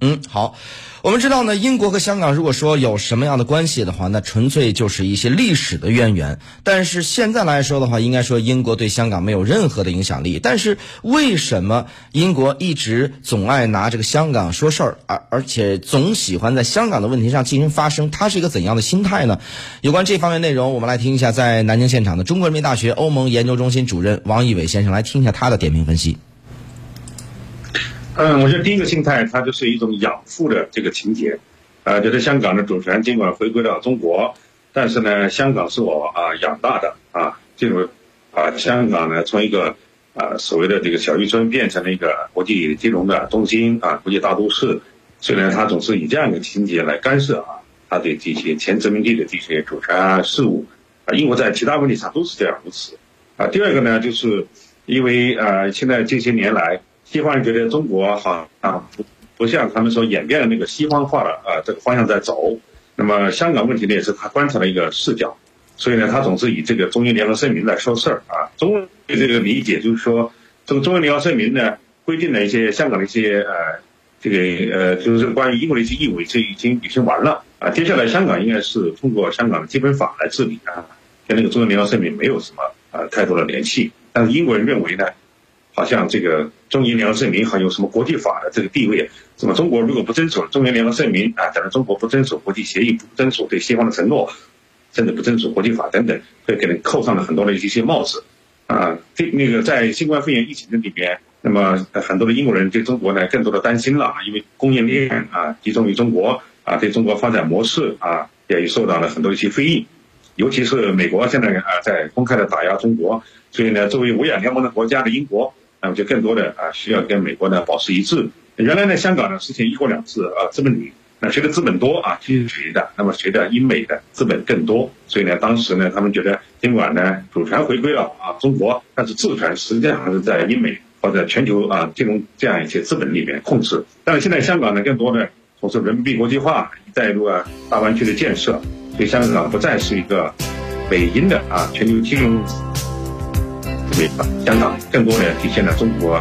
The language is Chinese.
嗯，好，我们知道呢，英国和香港如果说有什么样的关系的话，那纯粹就是一些历史的渊源。但是现在来说的话，应该说英国对香港没有任何的影响力。但是为什么英国一直总爱拿这个香港说事儿，而而且总喜欢在香港的问题上进行发声？它是一个怎样的心态呢？有关这方面内容，我们来听一下在南京现场的中国人民大学欧盟研究中心主任王毅伟先生来听一下他的点评分析。嗯，我觉得第一个心态，它就是一种养父的这个情节，啊，觉得香港的主权尽管回归到中国，但是呢，香港是我啊养大的啊，这种啊，香港呢从一个啊所谓的这个小渔村变成了一个国际金融的中心啊，国际大都市，虽然，他总是以这样一个情节来干涉啊，他对这些前殖民地的这些主权啊事务啊，英国在其他问题上都是这样如此啊。第二个呢，就是因为啊，现在这些年来。西方人觉得中国好啊，不不像他们说演变的那个西方化的啊这个方向在走。那么香港问题呢，也是他观察的一个视角。所以呢，他总是以这个中英联合声明来说事儿啊。中对这个理解就是说，这个中英联合声明呢，规定了一些香港的一些呃这个呃就是关于英国的一些义务，这已经履行完了啊。接下来香港应该是通过香港的基本法来治理啊，跟那个中英联合声明没有什么啊太多的联系。但是英国人认为呢。好像这个中英联合声明还有什么国际法的这个地位？什么中国如果不遵守中英联合声明啊，等于中国不遵守国际协议，不遵守对西方的承诺，甚至不遵守国际法等等，会给人扣上了很多的一些帽子啊。这那个在新冠肺炎疫情的里边，那么很多的英国人对中国呢更多的担心了，因为供应链啊集中于中国啊，对中国发展模式啊也受到了很多一些非议，尤其是美国现在啊在公开的打压中国，所以呢，作为五眼联盟的国家的英国。那么就更多的啊，需要跟美国呢保持一致。原来呢，香港呢实行一国两制啊，资本主义。那随着资本多啊，其实谁的？那么随着英美的资本更多，所以呢，当时呢，他们觉得尽管呢主权回归了啊中国，但是治权实际上还是在英美或者全球啊金融这样一些资本里面控制。但是现在香港呢，更多的从事人民币国际化、一带一路啊、大湾区的建设，所以香港不再是一个北京的啊全球金融。香港更多的体现了中国。